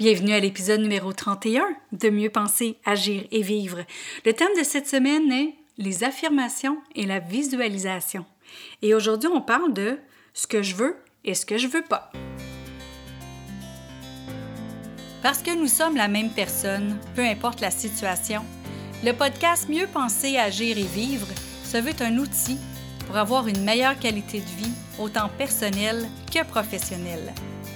Bienvenue à l'épisode numéro 31 de Mieux penser, agir et vivre. Le thème de cette semaine est les affirmations et la visualisation. Et aujourd'hui, on parle de ce que je veux et ce que je veux pas. Parce que nous sommes la même personne, peu importe la situation, le podcast Mieux penser, agir et vivre se veut un outil pour avoir une meilleure qualité de vie, autant personnelle que professionnelle.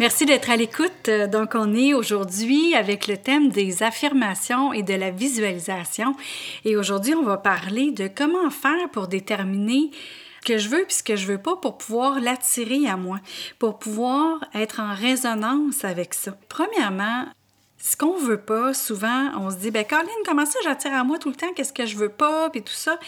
Merci d'être à l'écoute. Donc, on est aujourd'hui avec le thème des affirmations et de la visualisation. Et aujourd'hui, on va parler de comment faire pour déterminer ce que je veux puis ce que je veux pas pour pouvoir l'attirer à moi, pour pouvoir être en résonance avec ça. Premièrement, ce qu'on veut pas, souvent, on se dit, ben Caroline, comment ça j'attire à moi tout le temps, qu'est-ce que je veux pas, puis tout ça,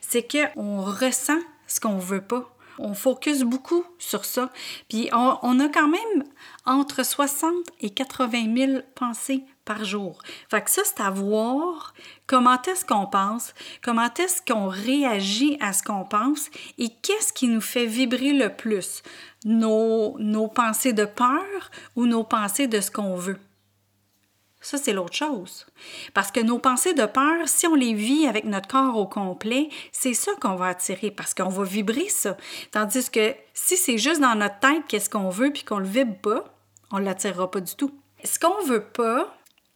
c'est qu'on ressent ce qu'on veut pas. On focus beaucoup sur ça. Puis on, a quand même entre 60 et 80 000 pensées par jour. Fait que ça, c'est à voir comment est-ce qu'on pense, comment est-ce qu'on réagit à ce qu'on pense et qu'est-ce qui nous fait vibrer le plus, nos, nos pensées de peur ou nos pensées de ce qu'on veut? Ça, c'est l'autre chose. Parce que nos pensées de peur, si on les vit avec notre corps au complet, c'est ça qu'on va attirer parce qu'on va vibrer ça. Tandis que si c'est juste dans notre tête qu'est-ce qu'on veut puis qu'on le vibre pas, on l'attirera pas du tout. Ce qu'on veut pas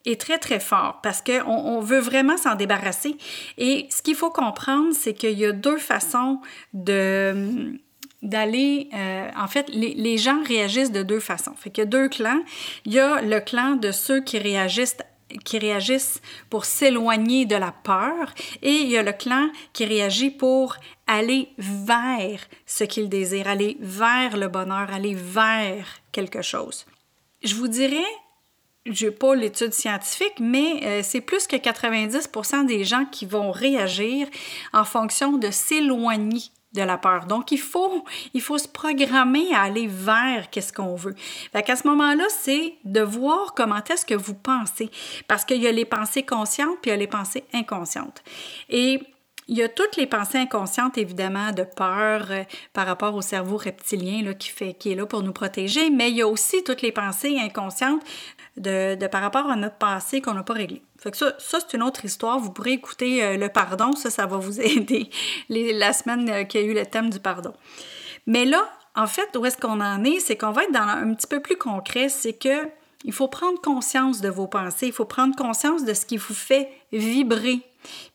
est très très fort parce qu'on on veut vraiment s'en débarrasser. Et ce qu'il faut comprendre, c'est qu'il y a deux façons de d'aller... Euh, en fait, les, gens réagissent de deux façons. Fait qu'il y a deux clans. Il y a le clan de ceux qui réagissent qui réagissent pour s'éloigner de la peur et il y a le clan qui réagit pour aller vers ce qu'il désire, aller vers le bonheur, aller vers quelque chose. Je vous dirais, je n'ai pas l'étude scientifique, mais euh, c'est plus que 90% des gens qui vont réagir en fonction de s'éloigner de la peur. Donc, il faut, il faut se programmer à aller vers qu'est-ce qu'on veut. Fait qu'à ce moment-là, c'est de voir comment est-ce que vous pensez. Parce qu'il y a les pensées conscientes, puis il y a les pensées inconscientes. Et il y a toutes les pensées inconscientes, évidemment, de peur euh, par rapport au cerveau reptilien là, qui, fait, qui est là pour nous protéger, mais il y a aussi toutes les pensées inconscientes de, de par rapport à notre passé qu'on n'a pas réglé. Fait que ça, ça c'est une autre histoire. Vous pourrez écouter euh, le pardon, ça, ça va vous aider la semaine euh, qu'il y a eu le thème du pardon. Mais là, en fait, où est-ce qu'on en est, c'est qu'on va être dans un petit peu plus concret, c'est que il faut prendre conscience de vos pensées, il faut prendre conscience de ce qui vous fait vibrer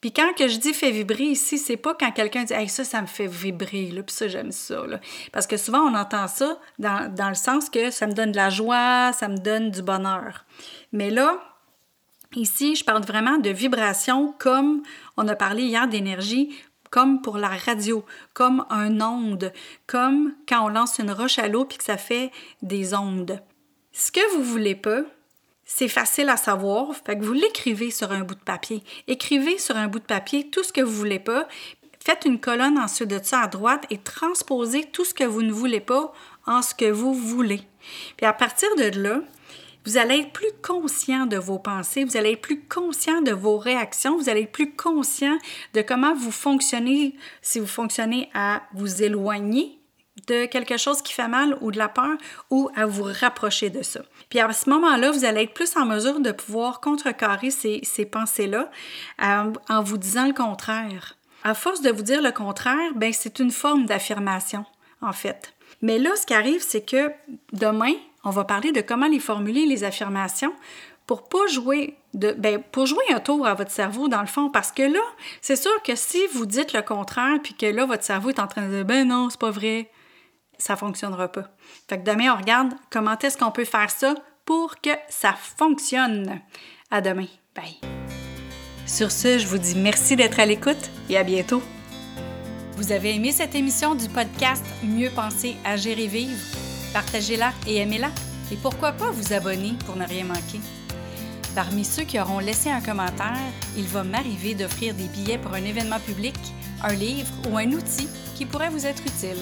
puis quand que je dis fait vibrer ici, c'est pas quand quelqu'un dit hey, ça, ça me fait vibrer, là, puis ça, j'aime ça. Là. Parce que souvent, on entend ça dans, le sens que ça me donne de la joie, ça me donne du bonheur. Mais là, ici, je parle vraiment de vibration comme on a parlé hier d'énergie comme pour la radio, comme un onde, comme quand on lance une roche à l'eau puis que ça fait des ondes. Ce que vous voulez pas, c'est facile à savoir, fait que vous l'écrivez sur un bout de papier. Écrivez sur un bout de papier tout ce que vous voulez pas. Faites une colonne ensuite de ça à droite et transposez tout ce que vous ne voulez pas en ce que vous voulez. Puis à partir de là, vous allez être plus conscient de vos pensées, vous allez être plus conscient de vos réactions, vous allez être plus conscient de comment vous fonctionnez, si vous fonctionnez à vous éloigner de quelque chose qui fait mal ou de la peur ou à vous rapprocher de ça. Puis à ce moment-là, vous allez être plus en mesure de pouvoir contrecarrer ces, ces pensées-là euh, en vous disant le contraire. À force de vous dire le contraire, ben c'est une forme d'affirmation, en fait. Mais là, ce qui arrive, c'est que demain, on va parler de comment les formuler, les affirmations, pour pas jouer de ben, pour jouer un tour à votre cerveau dans le fond parce que là, c'est sûr que si vous dites le contraire puis que là votre cerveau est en train de dire ben non, c'est pas vrai, ça fonctionnera pas. Fait que demain, on regarde comment est-ce qu'on peut faire ça pour que ça fonctionne. À demain. Bye. Sur ce, je vous dis merci d'être à l'écoute et à bientôt. Vous avez aimé cette émission du podcast Mieux penser, agir et vivre? Partagez-la et aimez-la. Et pourquoi pas vous abonner pour ne rien manquer? Parmi ceux qui auront laissé un commentaire, il va m'arriver d'offrir des billets pour un événement public, un livre ou un outil qui pourrait vous être utile.